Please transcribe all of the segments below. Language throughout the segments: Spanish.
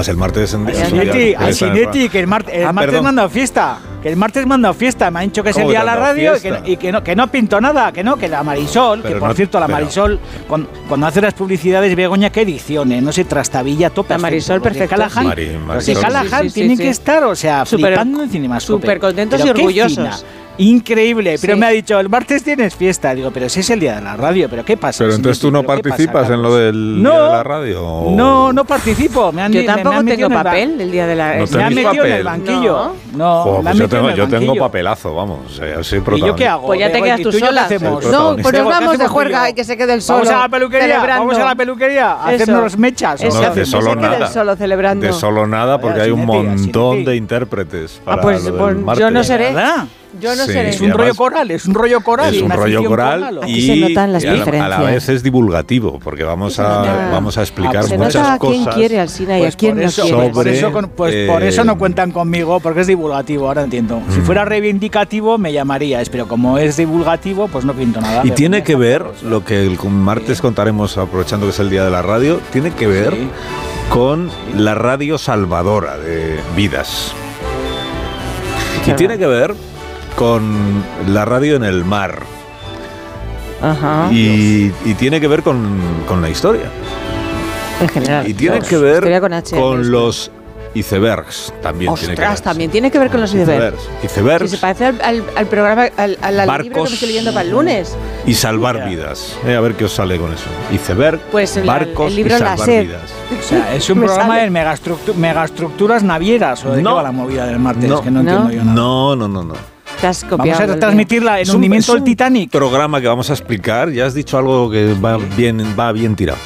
dado papel? más el martes en que el, mar- el Ah, martes perdón. me han dado fiesta. Que el martes me han dado fiesta. Me han dicho que es el ¿Cómo día te de la radio y que, y que no, que no pinto nada. Que no, que la Marisol, Pero que por no- cierto, la pero- Marisol, cuando, cuando hace las publicidades, Begoña, qué ediciones, no se trastabilla, topa. La Marisol, perfecto, Callahan, sí. Mari- los de Marisol, sí, Callahan sí, sí, tienen sí. que estar, o sea, Súper- flipando en Cinemascope. súper contentos Pero y orgullosos. Increíble, pero Sí. me ha dicho, el martes tienes fiesta. Digo, pero si es el día de la radio, ¿pero qué pasa? Pero entonces tú no ¿Pero participas en lo del No, día de la radio. o- No, no participo. Me han, Yo me- me han tampoco metido tengo el papel el día de la... No Me han ¿Tenéis metido en el papel? banquillo. No, Jo, me han pues yo tengo, yo tengo papelazo, vamos. o sea, soy ¿Y yo protagonista. qué hago? Pues ya te quedas ¿y tú yo sola. El No, pues ¿Qué vamos de juerga y yo? que se quede el solo. Vamos a la peluquería, vamos a la peluquería, a hacernos mechas. No, de que solo se quede nada. el solo celebrando. De solo nada, porque hay un montón de intérpretes. Para pues, pues, yo no seré. Yo no Sí. seré. Es un además- rollo coral, es un rollo coral. Es un rollo coral y, se notan las y a, la, a la diferencias. vez es divulgativo, porque vamos a, nota- vamos a explicar se muchas nota a cosas. quién quiere Alsina y Pues a quién por no eso, quiere. por eso, pues por eh, eso no cuentan conmigo, porque es divulgativo, ahora entiendo. Si Mm. fuera reivindicativo me llamaríais, pero como es divulgativo, pues no pinto nada. Y tiene que ver, lo que el martes contaremos aprovechando que es el día de la radio, tiene que ver Sí. con la radio salvadora de vidas. Y tiene que ver con la radio en el mar. Ajá. Y, y tiene que ver con, con la historia. en general. Y tiene que ver con, H, con los icebergs. También tiene que ver. Ostras, también tiene que ver con los icebergs. Icebergs. Que se parece al, al- al programa, al, al, al libro que me Barcos. estoy leyendo para el lunes. y salvar Mira. vidas. Eh, a ver qué os sale con eso. Iceberg, Pues el- barcos el libro y salvar vidas. O sea, es un Me programa sale. de megastructu- megaestructuras navieras, o de No. qué va la movida del martes, No. que no, No. entiendo yo nada. No, no, no, no. Has Vamos a transmitirla el hundimiento es del un Titanic. programa que vamos a explicar. Ya has dicho algo que va bien, va bien tirado.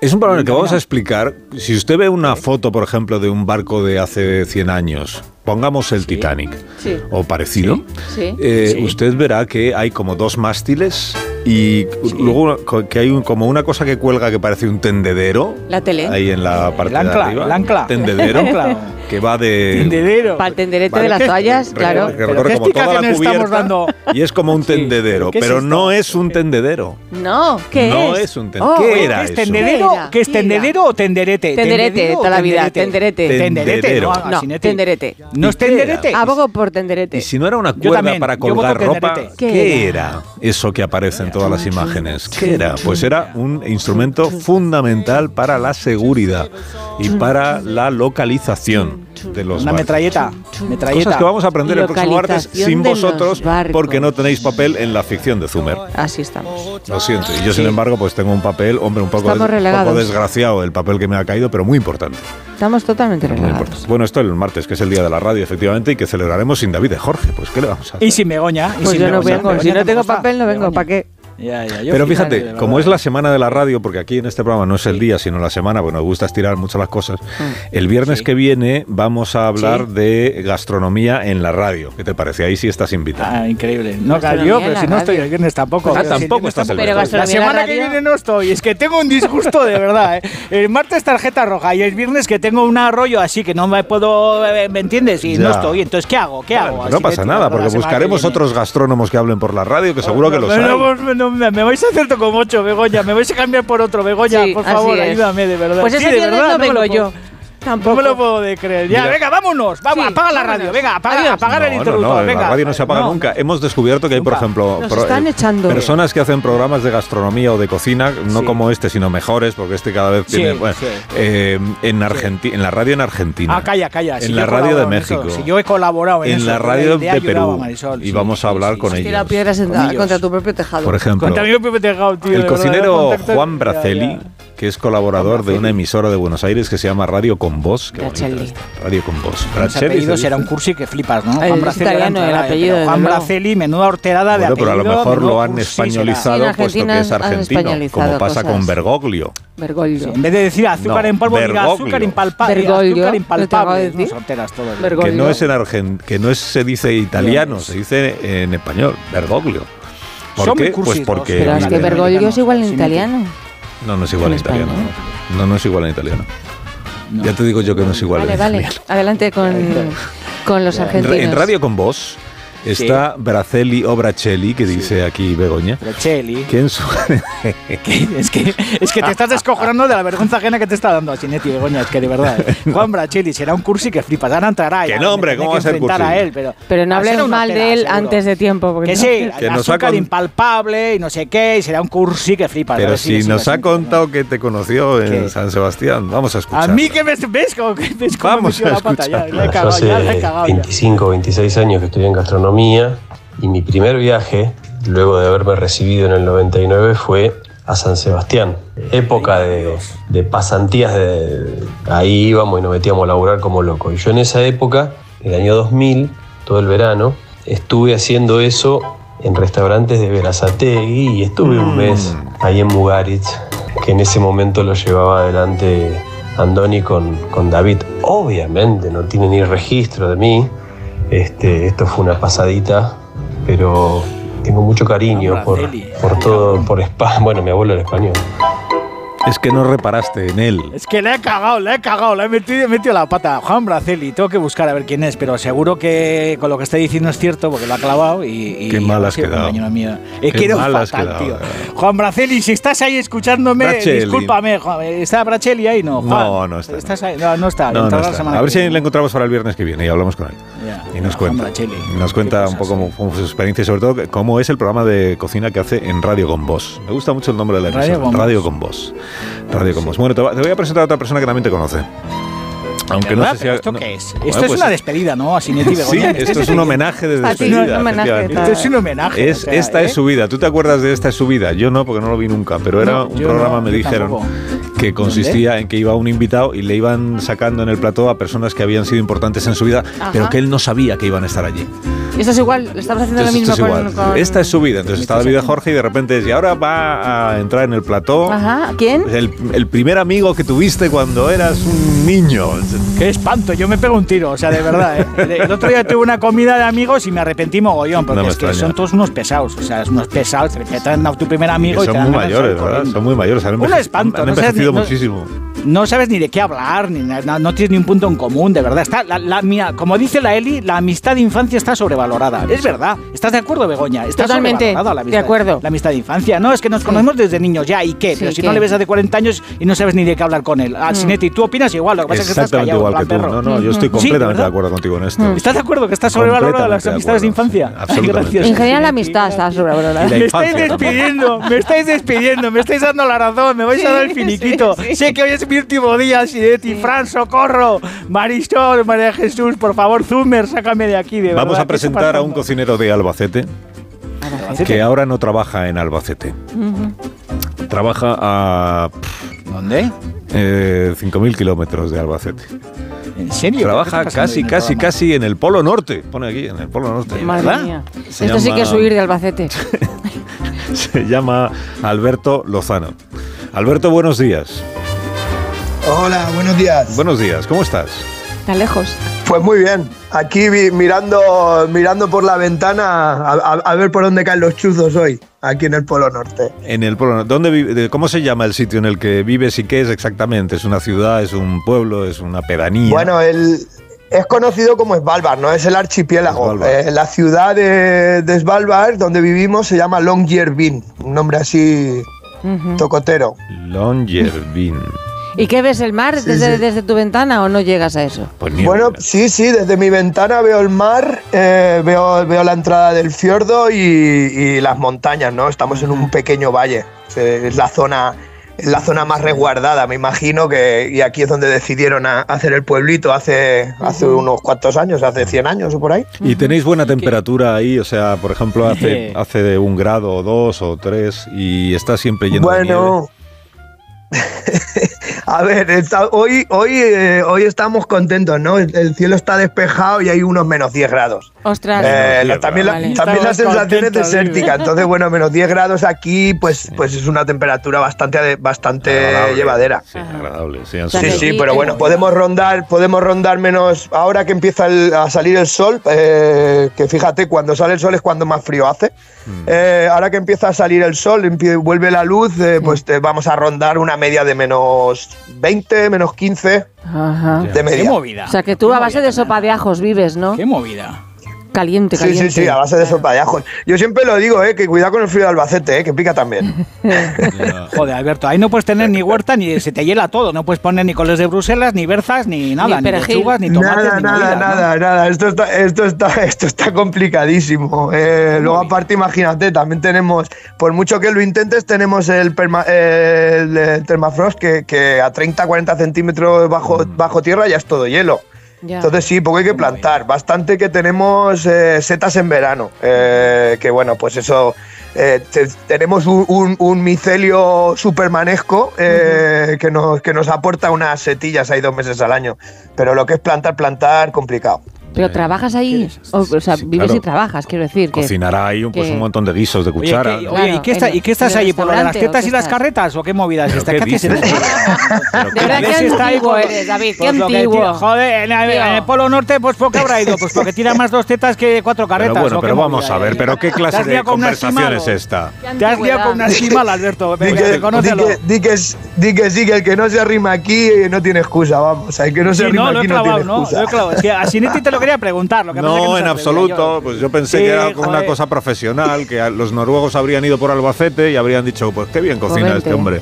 Es un programa en el que vamos a explicar, si usted ve una foto, por ejemplo, de un barco de hace 100 años, pongamos el Titanic Sí. o parecido, Sí. eh, Sí. usted verá que hay como dos mástiles y luego que hay un- como una cosa que cuelga que parece un tendedero. La tele. Ahí en la parte El ancla, de arriba. el ancla. Tendedero. El ancla. Que va de... Tendedero. Para el tenderete Vale, de las toallas, claro. Que ¿Pero recorre qué como toda la cubierta dando? y es como un tendedero, ¿qué es pero no es un tendedero. No, ¿qué No es? es un ten- ¿Qué oye, era ¿Qué es eso? tendedero? ¿Qué era? ¿Qué es ¿Qué era? tendedero o tenderete? Tenderete, ¿Tendedero toda la vida, tenderete. Tenderete, Tendedero. no, tenderete. ¿No es tenderete? Abogo por tenderete. Y si no era una cuerda para colgar ropa. ¿qué, era? eso que aparece en todas las imágenes? ¿Qué era? Pues era un instrumento fundamental para la seguridad y para la localización de los Una metralleta. Metralleta. Cosas que vamos a aprender el próximo martes sin vosotros porque no tenéis papel en la ficción de Zumer. Así estamos. Lo siento. Y yo, sin embargo, pues tengo un papel, hombre, un poco, des- poco desgraciado el papel que me ha caído, pero muy importante. Estamos totalmente Muy relegados. importante. Bueno, esto el martes, que es el día de la radio, efectivamente, y que celebraremos sin David de Jorge. Pues, ¿qué le vamos a hacer? Y sin Begoña. y Pues sin yo no Begoña. vengo. Begoña Si no tengo papel, no vengo. ¿Para qué? Ya, ya, yo Pero fíjate, como es la semana de la radio, porque aquí en este programa no es el día, sino la semana, bueno, nos gusta estirar mucho las cosas. El viernes Sí. que viene vamos a hablar Sí. de gastronomía en la radio. ¿Qué te parece? Ahí sí estás invitado. Ah, increíble. No, Gastronomía yo, en pero si no estoy radio. el viernes tampoco. Ah, si tampoco estás el. Pero viernes. La semana la que viene no estoy. Es que tengo un disgusto de verdad. ¿eh? El martes tarjeta roja y el viernes que tengo un arroyo así que no me puedo. eh, ¿Me entiendes? Y no Ya. estoy. Entonces, ¿qué hago? ¿Qué hago? Bueno, Así no de pasa nada, porque que buscaremos otros gastrónomos que hablen por la radio, que seguro que los No, hay. no, no, no, me, me vais a hacer como ocho, Begoña. Me vais a cambiar por otro, Begoña. Sí, por favor, ayúdame, de verdad. Pues Sí, ese de verdad, no me lo vengo puedo- yo. No Tampoco. me lo puedo de creer. Ya, Mira. venga, vámonos. Vamos, Sí, apaga la vámonos. radio. Venga, apaga, Adiós. apagar el No, no, interruptor. no, en venga. la radio no se apaga No. nunca. Hemos descubierto que hay, por ejemplo, Nos pro- están eh, echando. personas que hacen programas de gastronomía o de cocina, no Sí. como este, sino mejores, porque este cada vez Sí, tiene. bueno, sí. eh, en, Argenti- en la radio en Argentina. Ah, calla, calla. En Si la radio de México. Si yo he colaborado en, en eso, la radio de Perú. a Marisol, y sí, vamos a hablar sí, con sí. ellos. Tira piedras en- Con ellos. contra tu propio tejado. Por ejemplo, Contra mi propio tejado, tío. el cocinero Juan Braceli, que es colaborador de una emisora de Buenos Aires que se llama Radio con Braceli. esta, Radio con Voz. Ese Braceli apellido se será un cursi que flipas, ¿no? El Juan era el apellido, Juan menuda horterada de Bueno, pero a lo apellido, mejor lo han españolizado puesto que Argentina es argentino, como pasa cosas. con Bergoglio. Bergoglio. Sí, en vez de decir azúcar No, en polvo, diga azúcar impalpable. Bergoglio, Azúcar ¿lo te acabo de impalpable. decir? No, horteras todo. Bergoglio. Que no es en Argen- que no es, se dice italiano, se dice en español, Bergoglio. ¿Por Son qué? Pues cursis, porque ¿no? Pero es que Bergoglio es igual en italiano. no, no es igual en en italiano. no, no es igual en italiano. Ya te digo yo que no es igual Vale, en vale. Adelante con, con los En, argentinos. en Radio con Vos está Bracelli o Bracelli, que dice aquí Begoña, Bracelli. que en su... Es que, es que te estás descojonando de la vergüenza ajena que te está dando Asinetti Begoña, es que de verdad. ¿eh? Juan Brachelli será un cursi que flipas, ahora entrará. Que no, hombre, ¿cómo va a ser cursi? a él, pero, Pero no una mal de él seguro. antes de tiempo. porque Que no- sí, Que nos ha azúcar con- impalpable y no sé qué, y será un cursi que flipas. a Pero si nos ha contado que te conoció en ¿Qué? San Sebastián, vamos a escuchar. A mí que me ves como que ves cómo Vamos me a la pata ya, he cagado, ya la he cagado. ya. 25 o 26 años que estudié en gastronomía y mi primer viaje, luego de haberme recibido en el 99, fue a San Sebastián. Época de, de pasantías, de, ahí íbamos y nos metíamos a laburar como locos. Y yo en esa época, el año 2000, todo el verano, estuve haciendo eso en restaurantes de Verazategui y estuve un mes ahí en Mugaritz, que en ese momento lo llevaba adelante Andoni con, con David. Obviamente no tiene ni registro de mí, este, esto fue una pasadita, pero tengo mucho cariño por, por todo, por España. Bueno, mi abuelo era español. Es que no reparaste en él. Es que le he cagado, le he cagado, le he metido, he metido la pata. Juan Braceli, tengo que buscar a ver quién es, pero seguro que con lo que está diciendo es cierto porque lo ha clavado y. y Qué mal has quedado. He Qué quedado mal has fatal, quedado, tío. verdad. Juan Braceli, si estás ahí escuchándome, Braceli. discúlpame. Juan, ¿Está Braceli ahí? No, Juan. No, no está. ¿Estás ahí? No, no está. No, no A ver si le encontramos para el viernes que viene y hablamos con él. Y nos cuenta, nos cuenta un poco eh. su experiencia y sobre todo cómo es el programa de cocina que hace en Radio con Vos. Me gusta mucho el nombre de la Radio emisora. Radio Vos. con Vos. Radio con Vos. Bueno, te, voy a presentar a otra persona que también te conoce. Aunque no sé si... ¿Pero ¿Esto no- qué es? Esto es pues- una despedida, ¿no? Así Neti Sí, esto es un homenaje de Ah, sí, despedida. un homenaje, efectivamente. Esto es un homenaje. Es, o sea, esta ¿eh? es su vida. ¿Tú te acuerdas de esta es su vida? Yo no, porque no lo vi nunca. Pero era No, un programa, no, me dijeron, tampoco. Que consistía en que iba un invitado y le iban sacando en el plató a personas que habían sido importantes en su vida, Ajá. pero que él no sabía que iban a estar allí. Y esto es igual, estamos haciendo Entonces, lo esto mismo es con, igual. con- Esta es su vida. Entonces está David de Jorge y de repente es, y ahora va a entrar en el plató. Ajá, ¿quién? El, el primer amigo que tuviste cuando eras un niño. Qué espanto, yo me pego un tiro, o sea, de verdad. ¿eh? El, el otro día tuve una comida de amigos y me arrepentí mogollón, porque No es que extraña. son todos unos pesados, o sea, es unos pesados, te traen a tu primer amigo Que y te son dan muy mayores, ¿verdad? Son muy mayores. Han, Un espanto, han no envejecido ni- no- muchísimo. No sabes ni de qué hablar, ni no tienes ni un punto en común, de verdad. Está la, la- mira, como dice la Eli, la amistad de infancia está sobrevalorada. Es verdad. ¿Estás de acuerdo, Begoña? Está Totalmente, la de amistad, acuerdo. La amistad de infancia. No, es que nos conocemos desde niños ya, ¿y qué? Sí, Pero si ¿qué? no le ves hace 40 años y no sabes ni de qué hablar con él. Ah, Sinetti, tú opinas igual, lo que pasa es que estás Exactamente callado, igual que tú. perro. No, no, yo estoy Sí, completamente de acuerdo contigo en esto. ¿Estás de acuerdo que está sobrevalorada las de amistades de acuerdo, infancia? sí, Ay, absolutamente. gracioso. En general la amistad está sobrevalorada. Me estáis infancia despidiendo, me estáis despidiendo, me estáis dando la razón, me vais a dar el finiquito. Sí, sí. Sé que hoy es mi último día, Sinetti, Fran, socorro, Marisol, María Jesús, por favor, Zumer, sácame de aquí, de Vamos verdad, a ¿qué presentar a un cocinero de Albacete Albacete. que ahora no trabaja en Albacete. Trabaja a ¿Dónde? eh, 5.000 kilómetros de Albacete. ¿En serio? Trabaja ¿Qué está pasando casi, casi, casi en el Polo Norte. Pone aquí, en el Polo Norte. Madre ¿verdad? mía. Se Esto sí que es huir de Albacete. Se llama Alberto Lozano. Alberto, buenos días. Hola, buenos días. Buenos días, ¿cómo estás? Tan lejos. Pues muy bien. Aquí vi- mirando, mirando por la ventana a, a- a ver por dónde caen los chuzos hoy, aquí en el Polo Norte. En el Polo Norte. ¿Dónde vive- de- ¿Cómo se llama el sitio en el que vives y qué es exactamente? ¿Es una ciudad, es un pueblo, es una pedanía? Bueno, el, es conocido como Svalbard, ¿no? Es el archipiélago. Eh, la ciudad de, de Svalbard, donde vivimos, se llama Longyearbyen, un nombre así tocotero. Longyearbyen. ¿Y qué ves el mar Sí, desde, sí. desde tu ventana o no llegas a eso? Pues Bueno, sí, sí, desde mi ventana veo el mar, eh, veo, veo la entrada del fiordo y, y las montañas, ¿no? Estamos en un pequeño valle. Eh, Es la zona, es la zona más resguardada, me imagino que. Y aquí es donde decidieron a- hacer el pueblito hace, hace unos cuantos años, hace 100 años o por ahí. ¿Y tenéis buena temperatura ahí? O sea, por ejemplo, hace, hace de un grado o dos o tres y está siempre lleno de nieve. A ver, hoy, hoy, eh, hoy estamos contentos, ¿no? El, el cielo está despejado y hay unos menos 10 grados. Ostras. Eh, la- 10 también la, grados. también la sensación es desértica. Entonces, bueno, menos 10 grados aquí, pues, pues es una temperatura bastante, bastante Agradable. llevadera. Sí, agradable. Sí, Sí, sí, pero bueno, podemos rondar, podemos rondar menos. Ahora que empieza el- a salir el sol, eh, que fíjate, cuando sale el sol es cuando más frío hace. Mm. Eh, ahora que empieza a salir el sol, vuelve la luz, eh, pues te vamos a rondar una media de menos 20, menos 15 Ajá. De Qué media. movida. O sea que tú Qué a base de sopa de ajos vives, ¿no? Qué movida. Caliente, Sí, caliente. sí, sí, a base de sopa de. Yo siempre lo digo, eh, que cuidado con el frío de Albacete, eh, que pica también. Joder, Alberto, ahí no puedes tener ni huerta ni se te hiela todo. No puedes poner ni coles de Bruselas, ni berzas, ni nada, ni, lechugas, ni tomates, Nada, ni nada, movidas, ¿no? nada, nada. Esto está, esto está, esto está complicadísimo. Eh, luego, aparte, imagínate, también tenemos, por mucho que lo intentes, tenemos el, perma- el, que, que a 30, 40 centímetros bajo, bajo tierra ya es todo hielo. Ya. Entonces sí, poco hay que plantar. Bastante que tenemos eh, setas en verano. eh, que bueno, pues eso. eh, te- tenemos un, un- un micelio supermanesco eh, que, nos, que nos aporta unas setillas ahí dos meses al año. Pero lo que es plantar, plantar, complicado. Pero trabajas ahí, o, o sea, Sí, vives claro. y trabajas, quiero decir. que- Cocinará ahí un, pues, que- un montón de guisos de Oye, cuchara. ¿qué, ¿no? oye, ¿y, qué está- en ¿y qué el- estás ahí? ¿Por lo de las tetas y las carretas o qué movidas? ¿Pero Está- qué ¿qué haces qué verdad antiguo eres, David, qué Pues antiguo. joder, en, el- Polo Norte, pues ¿por qué habrá ido? Pues porque tira más dos tetas que cuatro carretas. Pero bueno, ¿o qué pero vamos a ver, pero ¿qué ¿Te clase de conversación es esta? Te has liado con una antigüedad. esquimal, Alberto. Di Venga, que, di, reconócelo. que, di, que, sí, que el que no se arrima aquí eh, no tiene excusa, vamos. El que no se arrima no, aquí no tiene ¿no? excusa. Lo he clavado. Es que a Sinetti te lo quería preguntar. Lo que pasa es que No, se en absoluto. Yo- Pues yo pensé Sí, que era como una joder. cosa profesional, que los noruegos habrían ido por Albacete y habrían dicho, pues qué bien cocina este hombre.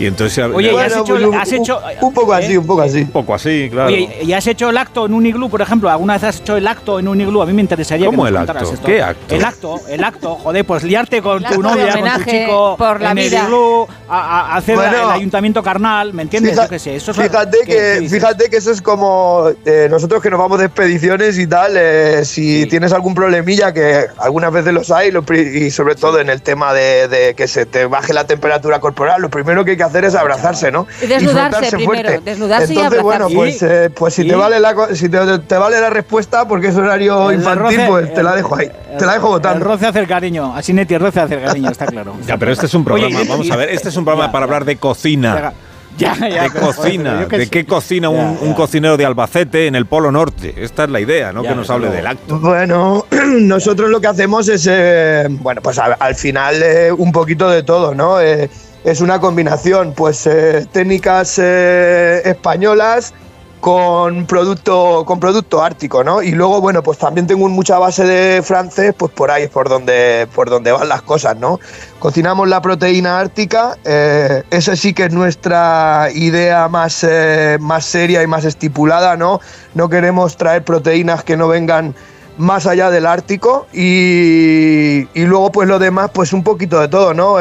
Y entonces Oye, ya- ¿y has hecho- pues un, has hecho- un poco así, ¿eh? un poco así. un poco así, claro. Oye, ¿y has hecho el acto en un iglú, por ejemplo? ¿Alguna vez has hecho el acto en un iglú? A mí me interesaría ¿Cómo que el nos acto? esto. ¿Qué acto? El acto, el acto, joder, pues liarte con El tu novia, con tu chico por la en el iglú, a, a- a hacer Bueno, el ayuntamiento carnal, ¿me entiendes? Fija- Yo qué sé, eso es fíjate, ¿qué- que, fíjate que eso es como eh, nosotros que nos vamos de expediciones y tal, eh, si Sí. tienes algún problemilla, que algunas veces los hay, y sobre todo en el tema de, de que se te baje la temperatura corporal, lo primero que hay que hacer es abrazarse, ¿no? Y desnudarse frotarse primero, desnudarse y Entonces, bueno, abrazarse. pues, ¿Y? eh, pues si, ¿Y? te vale la, si te, te vale la respuesta, porque es horario El infantil, roce- pues te la el- dejo ahí, el- te la dejo El votando. roce hace el cariño, así Neti, el roce hace el cariño, está claro. Ya, pero este es un Oye, programa, y- vamos y- a ver, este es un programa ya, para hablar de cocina. Ya, ya, de cocina, de qué cocina un, Ya, un ya. cocinero de Albacete en el Polo Norte. Esta es la idea, no Ya, que nos hable del acto. Bueno, nosotros lo que hacemos es, eh, bueno, pues a- al final eh, un poquito de todo, ¿no? Eh, es una combinación, pues eh, técnicas eh, españolas con producto, con producto ártico, ¿no? Y luego, bueno, pues también tengo mucha base de francés, pues por ahí es por donde, por donde van las cosas, ¿no? Cocinamos la proteína ártica, eh, esa sí que es nuestra idea más, eh, más seria y más estipulada, ¿no? No queremos traer proteínas que no vengan más allá del Ártico y, y luego pues lo demás pues un poquito de todo, ¿no?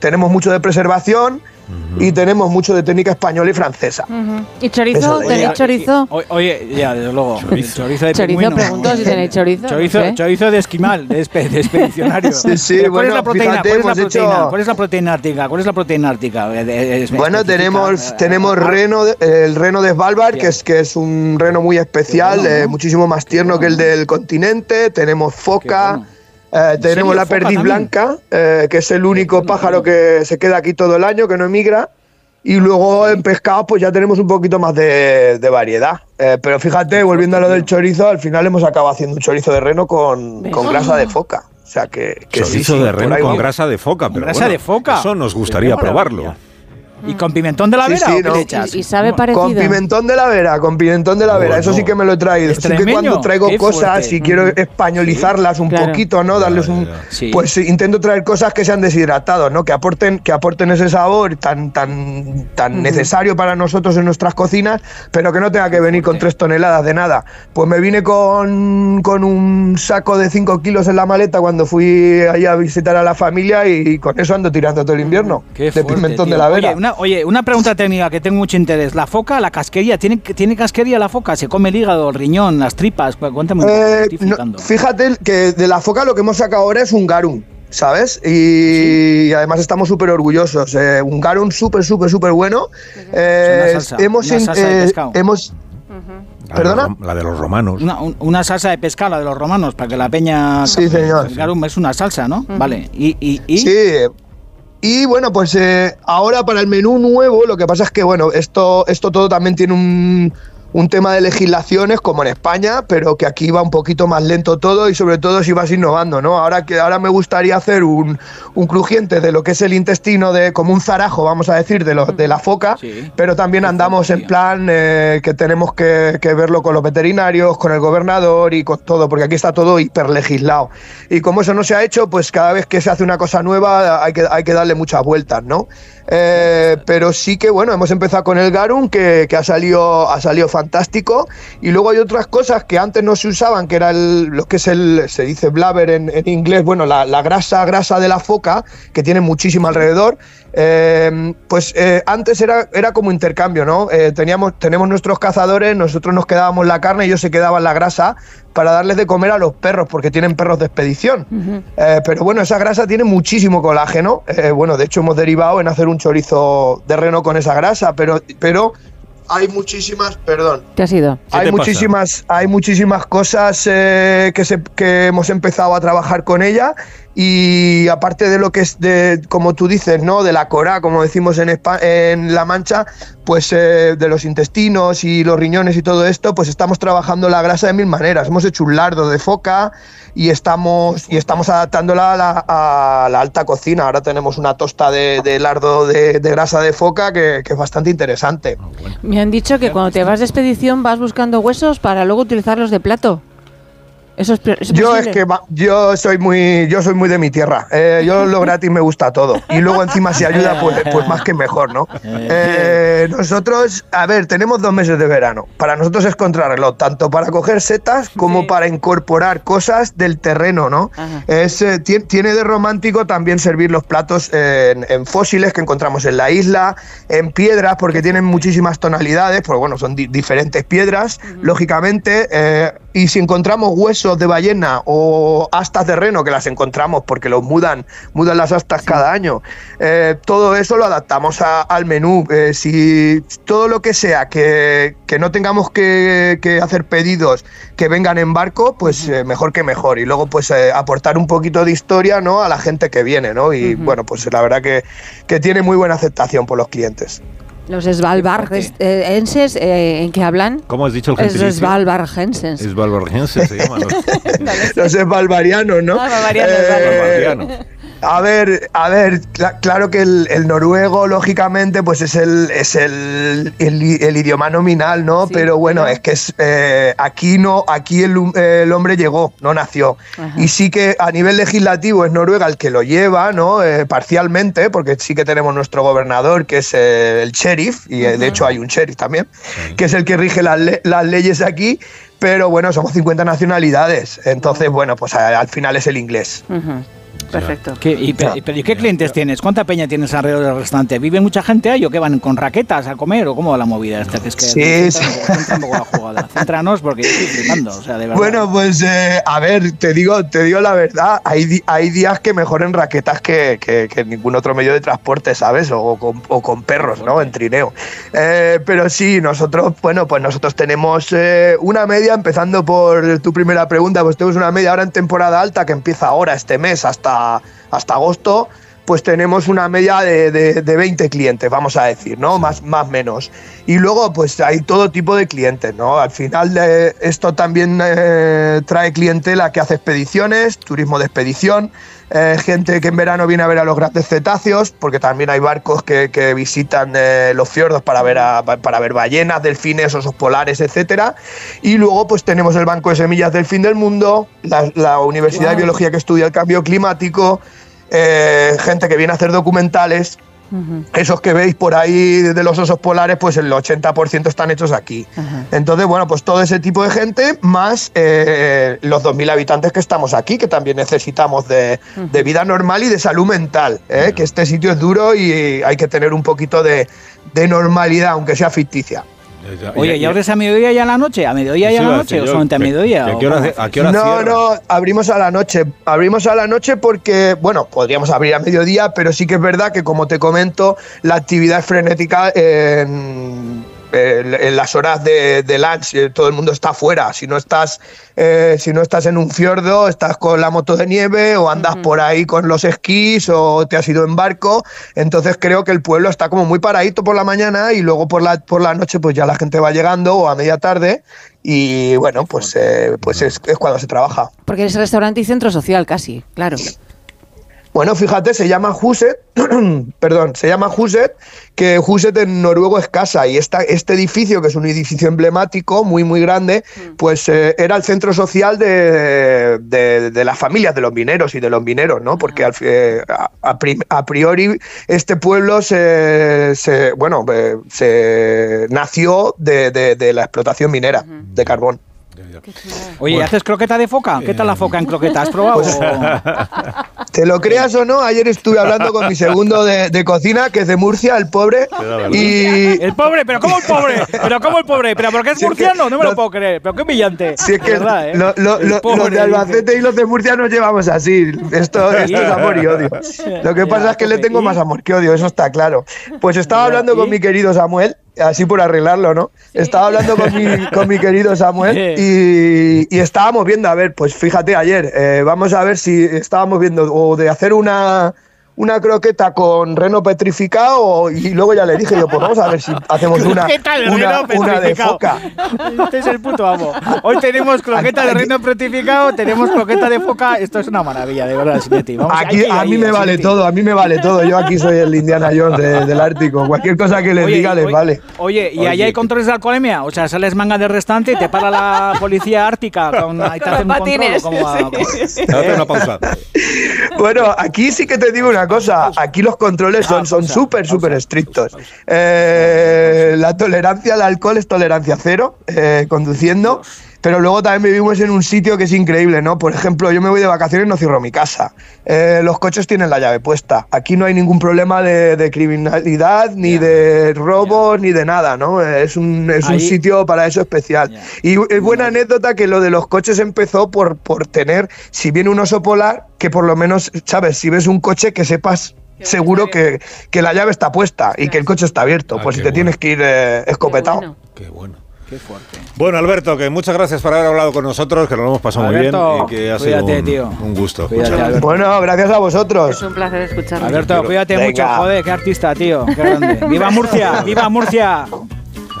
Tenemos mucho de preservación y tenemos mucho de técnica española y francesa. Ujú. ¿Y chorizo? De- ¿Tenéis chorizo? o- Oye, ya, desde luego. el Chorizo de Chorizo, pingüino. pregunto si tenéis chorizo. Chorizo, no sé. chorizo de esquimal, de, espe- de expedicionario. Sí, sí, ¿Cuál es bueno, la proteína? fíjate, ¿Cuál es la hemos hecho- proteína? ¿Cuál es la proteína ártica? ¿Cuál es la proteína ártica? Eh, eh, es- Bueno, tenemos, eh, tenemos ah, reno, de- el reno de Svalbard, que es, que es un reno muy especial, bueno, eh, ¿no? muchísimo más tierno que el del continente. Tenemos foca, bueno. Eh, tenemos la ¿Foca perdiz también? blanca, eh, que es el único pájaro que se queda aquí todo el año, que no emigra. Y luego en pescados, pues ya tenemos un poquito más de, de variedad. Eh, pero fíjate, volviendo a lo del chorizo, al final hemos acabado haciendo un chorizo de reno con, con grasa de foca. O sea que, que sí, Chorizo sí, de por reno con grasa de foca. Pero grasa bueno, de foca. Eso nos gustaría probarlo. ¿Y con pimentón de la Sí, vera sí, o qué no. le echas? ¿Y, y sabe parecido? Con pimentón de la vera, con pimentón de la vera, eso sí que me lo he traído. Sí que Extremeño, cuando traigo qué cosas fuerte. y quiero españolizarlas un Claro. poquito, ¿no? Darles un. Sí. Pues sí, intento traer cosas que sean deshidratados, ¿no? Que aporten, que aporten ese sabor tan, tan, tan necesario para nosotros en nuestras cocinas, pero que no tenga que venir con tres toneladas de nada. Pues me vine con, con un saco de 5 kilos en la maleta cuando fui allá a visitar a la familia y con eso ando tirando todo el invierno. Qué de fuerte, pimentón tío. de la vera. Oye una, oye, una pregunta técnica que tengo mucho interés. La foca, la casquería, ¿tiene, ¿tiene casquería la foca? ¿Se come el hígado, el riñón, las tripas? Cu- Cuéntame Eh, no, fíjate que de la foca lo que hemos sacado ahora es un garum, ¿sabes? Y, además estamos súper orgullosos. eh, un garum súper, súper, súper bueno. Eh, Es una salsa, hemos, una in- salsa de eh, pescado. hemos La de ¿Perdona? los rom- La de los romanos. Una, un- una salsa de pescado de los romanos, para que la peña... Sí, señor. El garum es una salsa, ¿no? Vale. ¿Y, y, y? Sí. Y bueno, pues eh, ahora para el menú nuevo, lo que pasa es que, bueno, esto, esto todo también tiene un, un tema de legislaciones como en España, pero que aquí va un poquito más lento todo y sobre todo si vas innovando, ¿no? Ahora que ahora me gustaría hacer un, un crujiente de lo que es el intestino de como un zarajo, vamos a decir, de, lo, de la foca, Sí. pero también andamos en plan eh, que tenemos que, que verlo con los veterinarios, con el gobernador y con todo, porque aquí está todo hiperlegislado. Y como eso no se ha hecho, pues cada vez que se hace una cosa nueva hay que, hay que darle muchas vueltas, ¿no? Eh, pero sí que bueno, hemos empezado con el garum, que, ha, salido, ha salido fantástico. Y luego hay otras cosas que antes no se usaban, que era el- lo que es el, se dice blabber en, inglés, bueno, la, grasa, grasa de la foca, que tiene muchísimo alrededor. Eh, pues eh, antes era, era como intercambio, ¿no? Teníamos, tenemos nuestros cazadores, nosotros nos quedábamos la carne, ellos se quedaban la grasa para darles de comer a los perros, porque tienen perros de expedición. Eh, pero bueno, esa grasa tiene muchísimo colágeno. Eh, bueno, de hecho hemos derivado en hacer un chorizo de reno con esa grasa, pero, pero hay muchísimas, perdón, ¿Qué ha sido? ¿Qué hay pasa? muchísimas, hay muchísimas cosas eh, que, se- que hemos empezado a trabajar con ella y aparte de lo que es de, como tú dices, ¿no? De la cora, como decimos en, Espa- en La Mancha, pues eh, de los intestinos y los riñones y todo esto, pues estamos trabajando la grasa de mil maneras. Hemos hecho un lardo de foca y estamos, y estamos adaptándola a la, a la alta cocina. Ahora tenemos una tosta de, de lardo de, de grasa de foca que, que es bastante interesante. Me han dicho que cuando te vas de expedición vas buscando huesos para luego utilizarlos de plato. Eso es, pre- eso es Yo es que yo soy muy yo soy muy de mi tierra. Eh, yo lo gratis me gusta todo y luego encima si ayuda pues, pues más que mejor, ¿no? Eh, nosotros a ver tenemos dos meses de verano. Para nosotros es contrarreloj tanto para coger setas como Sí. para incorporar cosas del terreno, ¿no? Ajá. Es, eh, tie- tiene de romántico también servir los platos en, en fósiles que encontramos en la isla, en piedras, porque tienen muchísimas tonalidades, porque bueno, son di- diferentes piedras, lógicamente, eh, y si encontramos huesos de ballena o astas de reno, que las encontramos porque los mudan, mudan las astas cada año, eh, todo eso lo adaptamos a- al menú. Eh, si todo lo que sea que, que no tengamos que, que hacer pedidos que vengan en barco, pues eh, mejor que mejor. Y luego, pues aportar un poquito de historia ¿no? a la gente que viene, ¿no? Y bueno, pues la verdad que, que tiene muy buena aceptación por los clientes. Los svalbargenses, eh, ¿en qué hablan? ¿Cómo has dicho el gentilicio? svalbargenses. Es valvargense, se llama. ¿no? Los es balvarianos, ¿no? Ah, Eh. A ver, a ver, cla- claro que el, el noruego, lógicamente, pues es el, es el, el idioma nominal, ¿no? Sí, pero bueno, es que es, eh, aquí no, aquí el, hombre llegó, no nació. Ajá. Y sí que a nivel legislativo es Noruega el que lo lleva, ¿no? Eh, parcialmente, porque sí que tenemos nuestro gobernador, que es eh, el sheriff, y de hecho hay un sheriff también, que es el que rige las, le- las leyes aquí. Pero bueno, somos 50 nacionalidades. Entonces, bueno, pues al final es el inglés. Perfecto. ¿Qué, y, pero, pero, ¿y qué clientes tienes? ¿Cuánta peña tienes alrededor del restaurante? ¿Vive mucha gente ahí o qué van con raquetas a comer o cómo va la movida esta? Que es que Sí, sí. un poco la jugada. Céntranos porque estoy flipando, o sea, de verdad. Bueno, pues eh, a ver, te digo, te digo la verdad, hay, hay días que mejoren raquetas que, que- que ningún otro medio de transporte, ¿sabes? O, con, o con perros, ¿no? En trineo. Eh, pero sí, nosotros, bueno, pues nosotros tenemos eh, una media, empezando por tu primera pregunta, pues tenemos una media ahora en temporada alta que empieza ahora, este mes, hasta, hasta agosto. Pues tenemos una media de, de, de 20 clientes, vamos a decir, ¿no? Más, más menos. Y luego, pues hay todo tipo de clientes, ¿no? Al final, de esto también eh, trae clientela que hace expediciones, turismo de expedición, eh, gente que en verano viene a ver a los grandes cetáceos, porque también hay barcos que, que visitan eh, los fiordos para ver, a- para ver ballenas, delfines, osos polares, etcétera. Y luego, pues tenemos el Banco de Semillas del Fin del Mundo, la, la Universidad de Biología que estudia el cambio climático, eh, gente que viene a hacer documentales. Esos que veis por ahí de los osos polares, pues el 80% están hechos aquí. Entonces, bueno, pues todo ese tipo de gente, más eh, los 2.000 habitantes que estamos aquí, que también necesitamos de, de vida normal y de salud mental, ¿eh? que este sitio es duro y hay que tener un poquito de, de normalidad, aunque sea ficticia. Oye, ¿y abres a mediodía y a la noche? ¿A mediodía y a la noche o solamente a mediodía? ¿A qué hora, a qué hora No, cierra? no, abrimos a la noche. Abrimos a la noche porque, bueno, podríamos abrir a mediodía, pero sí que es verdad que, como te comento, la actividad es frenética en, eh, en las horas de, de lunch eh, todo el mundo está afuera. Si no estás, eh, si no estás en un fiordo, estás con la moto de nieve o andas por ahí con los esquís o te has ido en barco. Entonces creo que el pueblo está como muy paradito por la mañana y luego por la, por la noche pues ya la gente va llegando o a media tarde y bueno, pues, eh, pues es, es cuando se trabaja. Porque es restaurante y centro social casi, claro. Bueno, fíjate, se llama Huset, perdón, se llama Huset, que Huset en noruego es casa y esta, este edificio, que es un edificio emblemático, muy, muy grande, pues eh, era el centro social de, de- de las familias de los mineros y de los mineros, ¿no? Porque al fi- eh, a, priori este pueblo se, se- bueno, eh, se nació de- de la explotación minera de carbón. Oye, ¿haces croqueta de foca? ¿Qué tal la foca en croqueta? ¿Has probado? Pues Te lo creas o no, ayer estuve hablando con mi segundo de, de cocina, que es de Murcia, el pobre, y El pobre, pero ¿cómo el pobre? ¿Pero cómo el pobre? ¿Pero por qué es Si es que murciano? No me lo puedo creer. ¿Pero qué humillante? si es que verdad, ¿eh? lo- lo- El lo- pobre, los de Albacete y los de Murcia nos llevamos así. Esto, esto es amor y odio. Lo que pasa es que le tengo más amor que odio, eso está claro. Pues estaba hablando con mi querido Samuel, así por arreglarlo, ¿no? Estaba hablando con mi, con mi querido Samuel y, y estábamos viendo, a ver, pues fíjate, ayer, eh, vamos a ver si estábamos viendo o de hacer una, una croqueta con reno petrificado y luego ya le dije yo, pues vamos a ver si hacemos una, Croqueta de una, reno una de petrificado. foca. Este es el puto amo. Hoy tenemos croqueta de reino petrificado, tenemos croqueta de foca. Esto es una maravilla, de verdad, Sinetti. Vamos, Aquí, a ahí, mí me vale todo, a mí me vale todo. Yo aquí soy el Indiana Jones de- del Ártico. Cualquier cosa que les Oye, diga les oye, vale. Oye, ¿y Oye, allá hay controles de alcoholemia? O sea, sales manga del restante y te para la policía ártica con, ahí te hacen un control. Bueno, aquí sí que te digo una cosa. Aquí los controles son son pausa, súper, pausa, súper estrictos. Eh, la tolerancia al alcohol es tolerancia cero, eh, conduciendo. Pero luego también vivimos en un sitio que es increíble, ¿no? Por ejemplo, yo me voy de vacaciones y no cierro mi casa. Eh, los coches tienen la llave puesta. Aquí no hay ningún problema de, de criminalidad, ni de robos, ni de nada, ¿no? Es un, es un sitio para eso especial. Y es buena anécdota que lo de los coches empezó por, por tener, si viene un oso polar, que por lo menos, ¿sabes? Si ves un coche, que sepas seguro que, que la llave está puesta y que el coche está abierto. Ah, pues si te tienes que ir eh, escopetado. Bueno. Qué bueno. Qué fuerte. Bueno, Alberto, que muchas gracias por haber hablado con nosotros, que nos lo hemos pasado Alberto, muy bien y que ha sido cuídate, un, tío. un gusto. Cuídate. Bueno, gracias a vosotros. Es un placer escucharlo. Alberto, cuídate Venga. mucho, joder, qué artista, tío. Qué grande. ¡Viva Murcia! ¡Viva Murcia!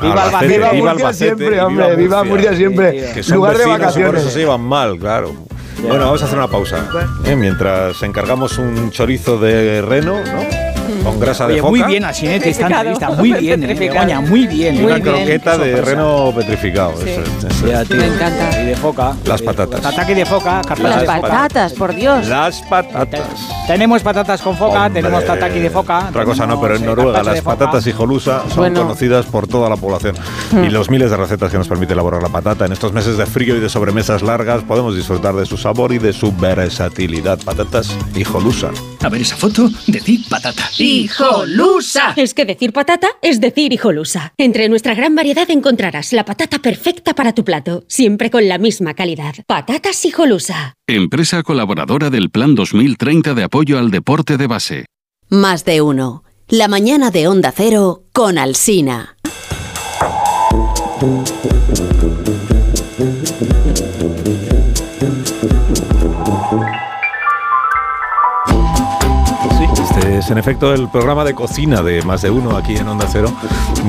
¡Viva Albacete! Viva viva Murcia Albacete siempre, hombre. viva Viva Murcia. Siempre. Que son Lugar de vecinos y por eso vacaciones. se llevan mal, claro. Bueno, vamos a hacer una pausa. ¿eh? Mientras encargamos un chorizo de reno, ¿no? Con grasa de Oye, foca. muy bien, Asinete, esta entrevista. Muy bien, eh. Begoña, muy bien. Y una bien. croqueta de reno petrificado. Sí. eso es, eso Ya, es. tío. Me encanta. Y de foca. Las de patatas. Tataki de foca, Las de foca. patatas, por Dios. Las patatas. Tenemos patatas con foca, Hombre, tenemos tataki de foca. Otra cosa no, pero en eh, Noruega de las patatas hijolusa son Bueno. conocidas por toda la población. Y los miles de recetas que nos permite elaborar la patata en estos meses de frío y de sobremesas largas podemos disfrutar de su sabor y de su versatilidad. Patatas hijolusa. A ver esa foto, decid patata. ¡Hijolusa! Es que decir patata es decir hijolusa. Entre nuestra gran variedad encontrarás la patata perfecta para tu plato, siempre con la misma calidad. Patatas hijolusa. Empresa colaboradora del Plan 2030 de apoyo al deporte de base. Más de uno. La mañana de Onda Cero con Alsina. Es en efecto el programa de cocina de más de uno aquí en Onda Cero,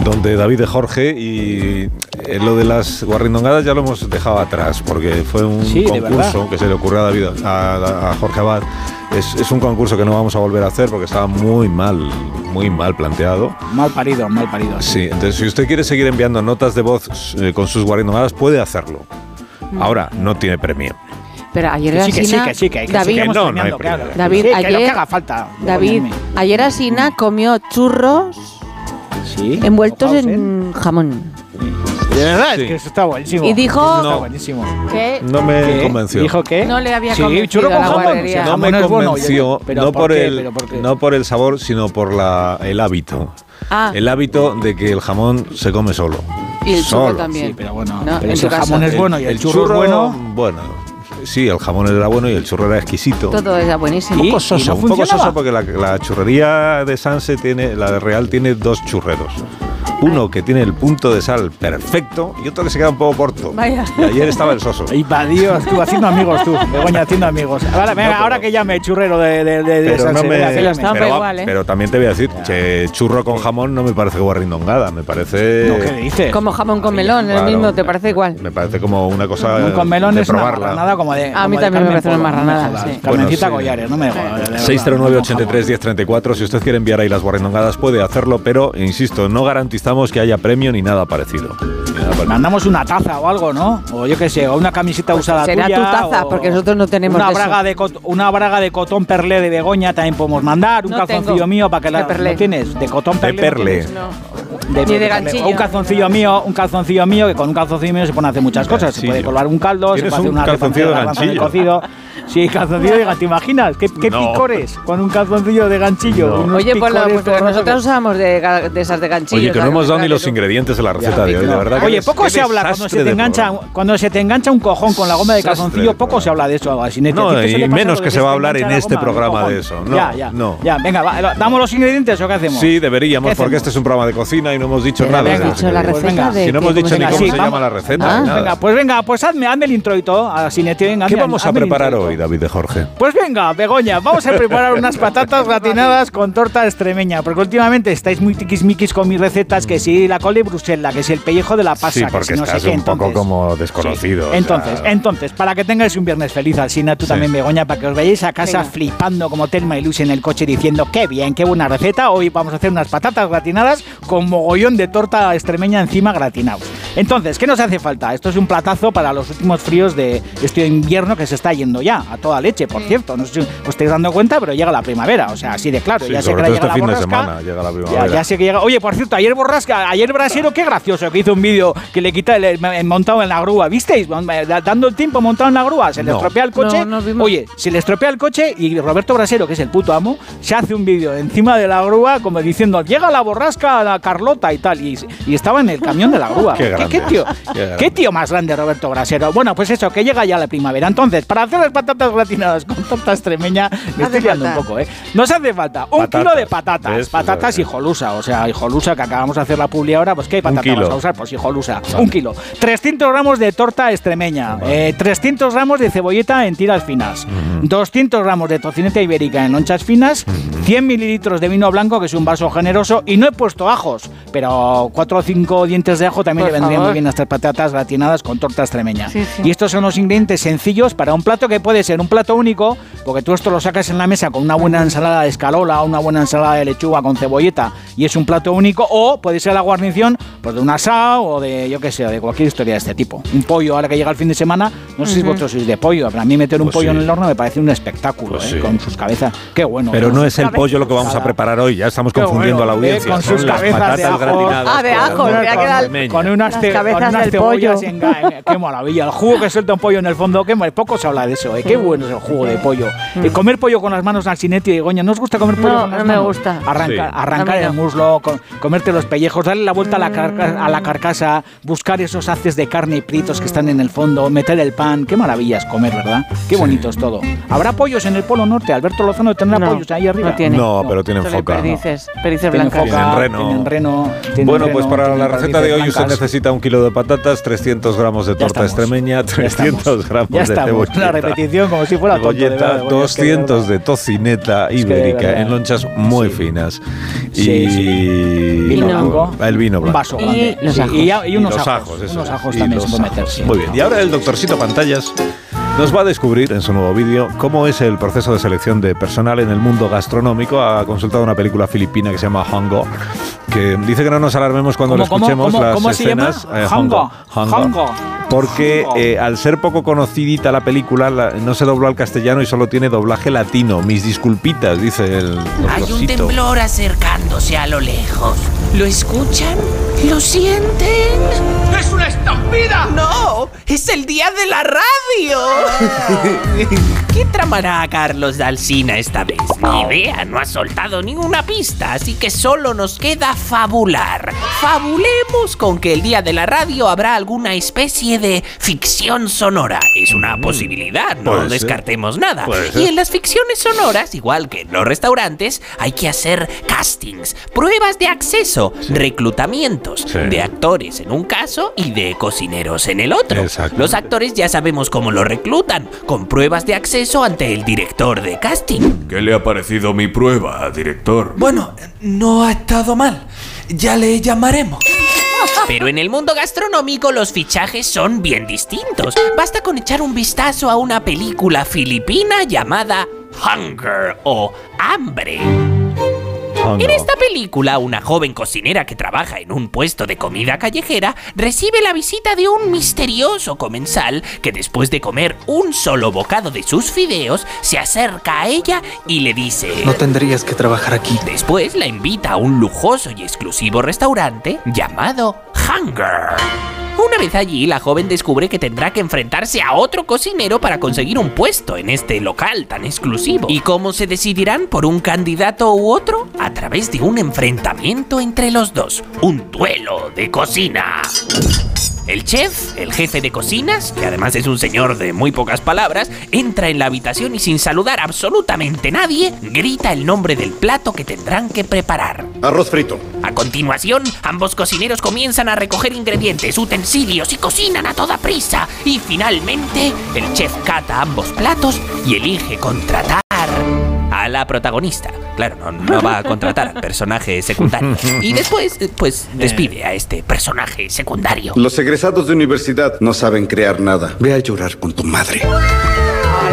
donde David de Jorge y eh, lo de las guarrindongadas ya lo hemos dejado atrás, porque fue un Sí, concurso que se le ocurrió a David, a, a Jorge Abad. Es, es un concurso que no vamos a volver a hacer porque estaba muy mal, muy mal planteado. Mal parido, mal parido. Sí, entonces si usted quiere seguir enviando notas de voz eh, con sus guarrindongadas, puede hacerlo. Ahora, no tiene premio. Pero ayer Que era sí, que sí, Sina- que sí, que, que David, sigamos Que no, no hay premiando, premio. claro. David, Sí, que lo ayer- que haga falta. David, ayer Asina comió churros Sí, envueltos mojaos, ¿eh? en jamón. De verdad, Sí. es que eso está buenísimo. Y dijo- está No. buenísimo. Que No me ¿Qué? convenció. ¿Dijo qué? No le había sí, convencido churro con la jamón. guardería. No me convenció, pero no por, qué? el, ¿Pero por qué? no por el sabor, sino por la, el hábito. Ah. El hábito de que el jamón se come solo. Y el churro Solo. también. Sí, pero bueno, No, pero en el jamón es bueno y el, churro, es bueno. Bueno, sí, el jamón era bueno y el churro era exquisito. Todo era buenísimo. Un poco soso, no un poco soso porque la, la churrería de Sanse tiene, la de Real tiene dos churreros. Uno que tiene el punto de sal perfecto y otro que se queda un poco corto. Vaya. Y ayer estaba el soso. Y va Dios, tú haciendo amigos tú, Begoña haciendo amigos. Ahora, venga, pero- ahora que llame churrero de, de, de, de Pero, no me, igual, ¿eh? pero también te voy a decir, che, churro con jamón no me parece guarrindongada, me parece... No, ¿qué dices? Como jamón con melón, el Claro, mismo, ¿te parece igual? Me parece como una cosa Un con melón de es una probarla. marranada como de. A mí también me parece una me marranada, sí. Carmencita. Collares, no me jodas. de verdad. 609-83-1034, si usted quiere enviar ahí las guarrindongadas puede hacerlo, pero insisto, no garantizamos que haya premio ni nada parecido. Ni nada parecido. Mandamos una taza o algo, ¿no? O yo qué sé, o una camiseta usada será tuya. tu taza, o porque nosotros no tenemos una de eso. braga de cot- una braga de cotón perlé de Begoña también podemos mandar. Un No calzoncillo tengo mío para que la de perlé. ¿no tienes de cotón De perlé. No. De, Ni de perlé. ganchillo. O un calzoncillo mío, un calzoncillo mío que con un calzoncillo mío se pueden hacer muchas cosas. Se puede colar un caldo, se ¿Tienes puede hacer un una calzoncillo de garbanzo ganchillo? cocido. Sí, calzoncillo de ganchillo. ¿Te imaginas? ¿Qué, qué No. picores con un calzoncillo de ganchillo? No. Oye, pues, pues nosotros usábamos de, esas de ganchillo. Oye, que no hemos dado ni los ingredientes de la receta de hoy, de verdad. Oye, poco se habla cuando se, te engancha, cuando se te engancha un cojón con la goma de calzoncillo, de poco se habla de eso. No, ¿A ti te y menos que se va a hablar en este programa de eso. No, ya, ya, no. ya. Venga, ¿damos los ingredientes o qué hacemos? Sí, deberíamos, ¿Qué porque este es un programa de cocina y no hemos dicho nada. de Si no hemos dicho ni cómo se llama la receta. Ah. Venga, pues venga, pues hazme, hazme el intro y todo, a Sinete, venga. ¿Qué vamos a preparar hoy, David de Jorge? Pues venga, Begoña, vamos a preparar unas patatas gratinadas con torta extremeña, porque últimamente estáis muy tiquismiquis con mis recetas, que si la col de Bruselas, que si el pellejo de la pasa, Sí, que porque si no sé estás qué, un poco entonces- como desconocido. o sea, Entonces, entonces, para que tengáis un viernes feliz, Alsina, tú Sí. también, Begoña, para que os vayáis a casa Venga. flipando como Telma y Lucy en el coche diciendo qué bien, qué buena receta. Hoy vamos a hacer unas patatas gratinadas con mogollón de torta extremeña encima gratinados. Entonces, ¿qué nos hace falta? Esto es un platazo para los últimos fríos de este invierno que se está yendo ya, a toda leche, por cierto. No sé si os estáis dando cuenta, pero llega la primavera, o sea, así de claro. Sí, ya sé que todo llega este la fin de borrasca, semana llega la ya, primavera. ya sé que llega. Oye, por cierto, ayer Borrasca, ayer Brasero, qué gracioso que hizo un vídeo que le quita el, el- montado en la grúa. ¿Visteis? Dando el tiempo montado en la grúa. Se le No. estropea el coche. No, no. Oye, se le estropea el coche y Roberto Brasero, que es el puto amo, se hace un vídeo encima de la grúa como diciendo, llega la borrasca a la Carlota y tal. Y, y estaba en el camión de la grúa. Qué grande. tío? Qué. ¿Qué tío más grande, Roberto Brasero? Bueno, pues eso, que llega ya la primavera. Entonces, para hacer las patatas gratinadas con torta extremeña, me Hace estoy liando un poco, ¿eh? Nos hace falta un Patatas. kilo de patatas. ¿Ves? Pues, Patatas eh, hijolusa, o sea, hijolusa, que acabamos de hacer la publi ahora, pues ¿qué patata vas a usar? Pues hijolusa, un kilo. 300 gramos de torta extremeña, eh, 300 gramos de cebolleta en tiras finas, 200 gramos de tocineta ibérica en lonchas finas, 100 mililitros de vino blanco, que es un vaso generoso, y no he puesto ajos, pero 4 o 5 dientes de ajo también Por le vendrían favor. muy bien a estas patatas gratinadas con torta extremeña. Sí, sí. Y estos son los ingredientes sencillos para un plato que puede ser un plato único, porque tú esto lo sacas en la mesa con una buena ensalada de escalola o una buena ensalada de lechuga con cebolleta y es un plato único, o puede ser la guarnición pues de un asado o de, yo qué sé, de cualquier historia de este tipo. Un pollo, ahora que llega el fin de semana, no sé si vosotros sois de pollo, pero a mí meter un Pues pollo sí. en el horno me parece un espectáculo, Pues ¿eh? sí. con sus cabezas. Qué bueno. Pero no es el pollo lo que vamos a preparar hoy, ya estamos Qué confundiendo bueno, a la ¿eh? audiencia. Con Son sus las cabezas de patatas ajo. gratinadas. Ah, de con- ajo, me ha quedado- Extremeña. Con unas, Las ce- cabezas con unas del cebollas pollo. en en- Qué maravilla. El jugo que suelta un pollo en el fondo, qué mal- poco se habla de eso. ¿eh? Qué bueno es el jugo de pollo. Eh, comer pollo con las manos al sinete y Goña. ¿No os gusta comer pollo No, con las no me manos? gusta. Arranca- Sí. Arrancar el muslo, co- comerte los pellejos, darle la vuelta a la, carca- a la carcasa, buscar esos haces de carne y pritos que están en el fondo, meter el pan. Qué maravillas comer, ¿verdad? Qué bonito es todo. ¿Habrá pollos en el Polo Norte? Alberto Lozano tendrá No, pollos ahí arriba. no tiene. No, pero tienen foca. Perdices, perdices Tienen blancas. foca, Tienen reno. tienen reno, tienen Bueno, reno, pues para la receta de hoy perdices usted blancas. necesita un kilo de patatas, 300 gramos de torta estamos. extremeña, Ya 300 estamos. gramos Ya de estamos. cebolleta. Una repetición como si fuera de 200 verdad. de tocineta Es que de ibérica en lonchas muy Sí. finas. Y Sí, sí. vino. El vino Un blanco. vaso Y grande. los Sí, ajos. Y, y Y unos los ajos. unos ajos Y también los se pueden meter. Muy bien. Y ahora el doctorcito Pantallas nos va a descubrir en su nuevo vídeo cómo es el proceso de selección de personal en el mundo gastronómico. Ha consultado una película filipina que se llama Hongo, que dice que no nos alarmemos cuando ¿Cómo, lo escuchemos cómo, las cómo se llama? escenas. eh, Hongo. Hongo. Hongo. Porque eh, al ser poco conocidita la película, la- no se dobló al castellano y solo tiene doblaje latino. Mis disculpitas, dice el Hay un temblor acercándose a lo lejos. ¿Lo escuchan? ¿Lo sienten? ¡Es una estampida! No, es el día de la radio. ¿Qué tramará a Carlos Dalsina esta vez? Ni idea, no ha soltado ninguna pista, así que solo nos queda fabular. Fabulemos con que el día de la radio habrá alguna especie de ficción sonora. Es una posibilidad, no Mm. Puede ser. descartemos nada. Y en las ficciones sonoras, igual que en los restaurantes, hay que hacer castings, pruebas de acceso, reclutamientos Sí. de actores en un caso y de cocineros en el otro. Los actores ya sabemos cómo lo reclutan, con pruebas de acceso ante el director de casting. ¿Qué le ha parecido mi prueba, director? Bueno, no ha estado mal. Ya le llamaremos. Pero en el mundo gastronómico los fichajes son bien distintos. Basta con echar un vistazo a una película filipina llamada Hunger o Hambre. En esta película, una joven cocinera que trabaja en un puesto de comida callejera recibe la visita de un misterioso comensal que después de comer un solo bocado de sus fideos se acerca a ella y le dice... No tendrías que trabajar aquí. Después la invita a un lujoso y exclusivo restaurante llamado Hunger. Una vez allí, la joven descubre que tendrá que enfrentarse a otro cocinero para conseguir un puesto en este local tan exclusivo. ¿Y cómo se decidirán por un candidato u otro? A través de un enfrentamiento entre los dos. Un duelo de cocina. El chef, el jefe de cocinas, que además es un señor de muy pocas palabras, entra en la habitación y sin saludar a absolutamente nadie, grita el nombre del plato que tendrán que preparar. Arroz frito. A continuación, ambos cocineros comienzan a recoger ingredientes, utensilios y cocinan a toda prisa. Y finalmente, el chef cata ambos platos y elige contratar la protagonista. Claro, no, no va a contratar al personaje secundario. Y después, eh, pues, despide a este personaje secundario. Los egresados de universidad no saben crear nada. Ve a llorar con tu madre.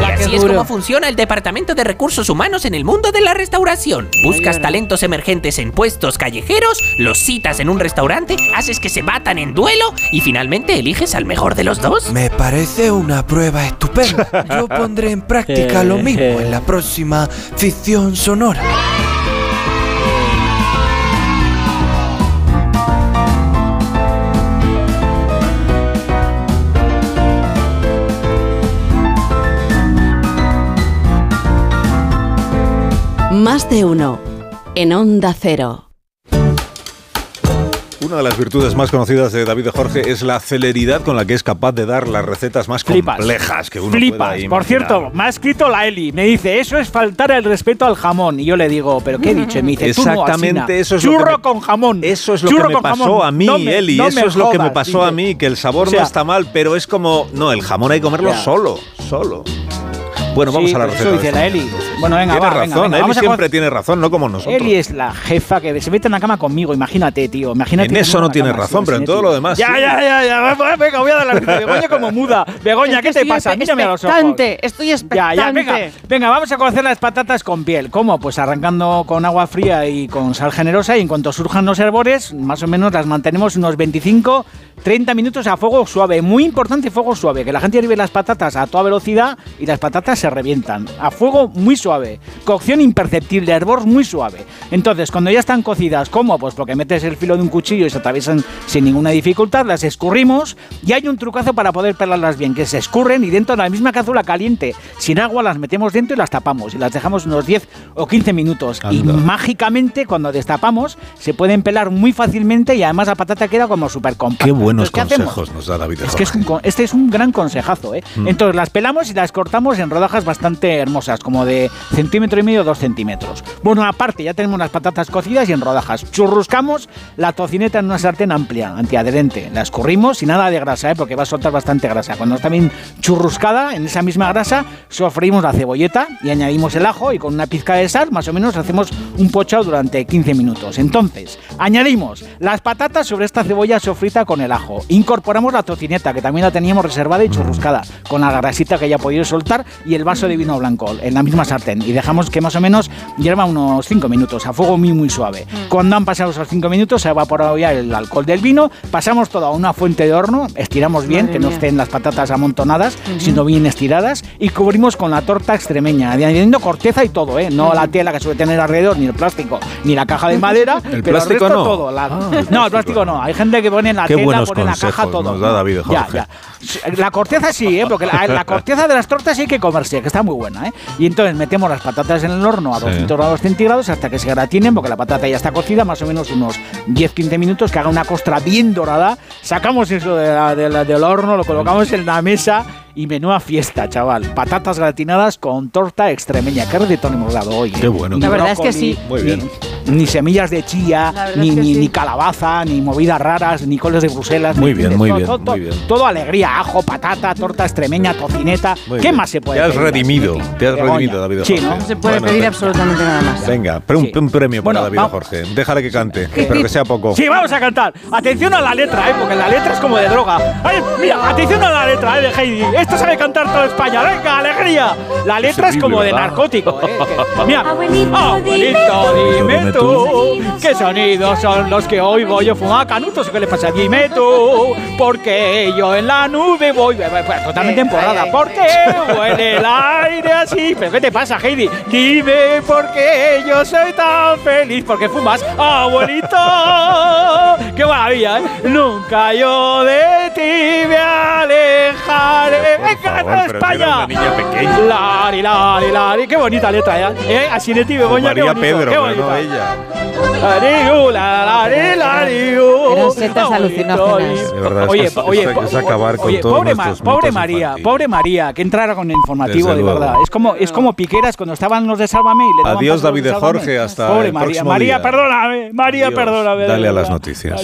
Y así es como funciona el Departamento de Recursos Humanos en el mundo de la restauración. Buscas talentos emergentes en puestos callejeros, los citas en un restaurante, haces que se batan en duelo y finalmente eliges al mejor de los dos. Me parece una prueba estupenda. Yo pondré en práctica lo mismo en la próxima ficción sonora. Más de uno. En Onda Cero. Una de las virtudes más conocidas de David Jorge es la celeridad con la que es capaz de dar las recetas más Flipas. complejas que uno Flipas. pueda Por cierto, me ha escrito la Eli. Me dice, eso es faltar el respeto al jamón. Y yo le digo, ¿pero qué he dicho? Y me dice, tú no, Exactamente eso es lo Churro que me- con jamón. Eso es lo Churro que me con pasó jamón. a mí, No me- Eli. no eso es lo que me pasó dice. a mí, que el sabor O sea, no está mal, pero es como, no, el jamón hay que comerlo solo, solo. Bueno, vamos Sí, a la receta. eso dice la Eli. Bueno, venga, tiene va, venga, razón, venga, Eli vamos siempre tiene razón, no como nosotros. Eli es la jefa que se mete en la cama conmigo, imagínate, tío. Imagínate En eso no tiene cama razón, pero en todo tío. lo demás Ya, sí. ya, ya, ya. Venga, voy a dar la risa. Begoña como muda. Begoña, ¿qué te pasa? Mírame a los ojos. expectante, estoy Ya, expectante. ya, venga, venga, vamos a cocer las patatas con piel. ¿Cómo? Pues arrancando con agua fría y con sal generosa y en cuanto surjan los herbores, más o menos las mantenemos unos 25, 30 minutos a fuego suave. Muy importante fuego suave, que la gente hierve las patatas a toda velocidad y las patatas se revientan. A fuego muy suave. Cocción imperceptible, hervor muy suave. Entonces, cuando ya están cocidas, ¿cómo? Pues porque metes el filo de un cuchillo y se atraviesan sin ninguna dificultad, las escurrimos y hay un trucazo para poder pelarlas bien, que se escurren y dentro de la misma cazuela caliente, sin agua, las metemos dentro y las tapamos y las dejamos unos 10 o 15 minutos. Y Anda. mágicamente, cuando destapamos, se pueden pelar muy fácilmente y además la patata queda como súper compacta. Qué buenos Entonces, ¿qué hacemos? consejos nos da David Es que es un este es un gran consejazo, ¿eh? Mm. Entonces las pelamos y las cortamos en rodajas bastante hermosas, como de centímetro y medio, dos centímetros. Bueno, aparte ya tenemos las patatas cocidas y en rodajas. Churruscamos la tocineta en una sartén amplia, antiadherente. La escurrimos y nada de grasa, ¿eh? Porque va a soltar bastante grasa. Cuando está bien churruscada, en esa misma grasa, sofreímos la cebolleta y añadimos el ajo y con una pizca de sal, más o menos hacemos un pochado durante 15 minutos. Entonces, añadimos las patatas sobre esta cebolla sofrita con el ajo. Incorporamos la tocineta, que también la teníamos reservada y churruscada, con la grasita que ya podido soltar y el vaso de vino blanco en la misma sartén. Y dejamos que más o menos hierva unos 5 minutos a fuego muy muy suave. Cuando han pasado esos 5 minutos se ha evaporado ya el alcohol del vino, pasamos todo a una fuente de horno, estiramos bien, Madre que no mía. estén las patatas amontonadas, sino bien estiradas, y cubrimos con la torta extremeña, añadiendo corteza y todo, ¿eh? No la tela que suele tener alrededor, ni el plástico, ni la caja de madera, ¿El pero plástico resto no? todo. la- Ah, el no, el plástico. no. Hay gente que pone la Qué tela, pone la caja, todo. nos da David Ya, Jorge. ya. La corteza sí, ¿eh? porque la, la corteza de las tortas hay que comerse, que está muy buena. ¿eh? Y entonces metemos las patatas en el horno a Sí. 200 grados centígrados hasta que se gratinen, porque la patata ya está cocida, más o menos unos 10-15 minutos, que haga una costra bien dorada. Sacamos eso de la- de la- del horno, lo colocamos en la mesa y menuda fiesta, chaval. Patatas gratinadas con torta extremeña. Qué recetón hemos dado hoy. ¿eh? Qué bueno. Ni La verdad es que sí. Muy bien. Ni, ni semillas de chía, ni, es que ni, sí. ni calabaza, ni movidas raras, ni coles de Bruselas. Muy ni- bien, muy todo- bien, todo, muy todo- bien. Todo alegría, ajo, patata, torta extremeña, tocineta. Muy ¿Qué bien. más se puede Te has pedir? redimido, te has Begoña. redimido, David Sí, Jorge. ¿no? No se puede Bueno, pedir absolutamente nada más. Venga, pre- un, Sí. un premio para Bueno, David vamos. Jorge. Déjale que cante, pero que sea poco. Sí, vamos a cantar. Atención a la letra, ¿eh? porque la letra es como de droga. Ay, mira, atención a la letra ¿eh? de Heidi. Esto sabe cantar toda España. ¡Venga, alegría! La letra es, como de narcótico. ¿eh? Que- mira, Abuelito, abuelito, dime tú, ¿qué sonidos son los que oigo yo fumar canutos? ¿Qué le pasa? Dime tú, porque yo en la nube voy. Pues, Totalmente emporrada. ¿Por qué huele el aire así? ¿Pero qué te pasa, Heidi? Dime por qué yo soy tan feliz. ¿Por qué fumas, abuelito? ¡Qué maravilla, eh! Nunca yo de ti me alejaré. ¡Venga, si España! niña pequeña. Lari, lari, lari. Qué bonita letra, ¿eh? ¿Eh? Así de ti, Begoña, qué María bonito. Pedro, qué pero bonita. no ella. Lari, lariu. Eran setas alucinógenas. bonito. De verdad, Oye, oye, esto es po- acabar con oye, todos pobre, Ma- nuestros pobre mitos María, infantiles. pobre María, que entrara con el informativo, Desde de luego. verdad. Es como, es como Piqueras cuando estaban los de Sálvame y le daban Adiós, paso a los David de de Sálvame. Jorge, hasta Pobre el María, próximo María, día. perdóname, María, Adiós. perdóname. de Dale a las verdad. noticias.